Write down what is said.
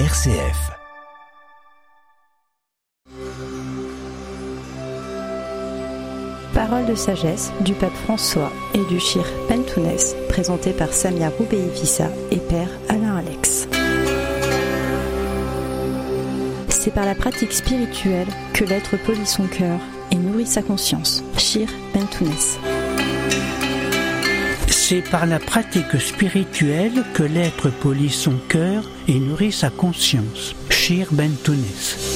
RCF. Parole de sagesse du pape François et du Shir Pentounès, présenté par Samia Roubeifissa et père Alain Alex. C'est par la pratique spirituelle que l'être polit son cœur et nourrit sa conscience. Shir Pentounès. C'est par la pratique spirituelle que l'être polit son cœur et nourrit sa conscience. Shir Bentounes.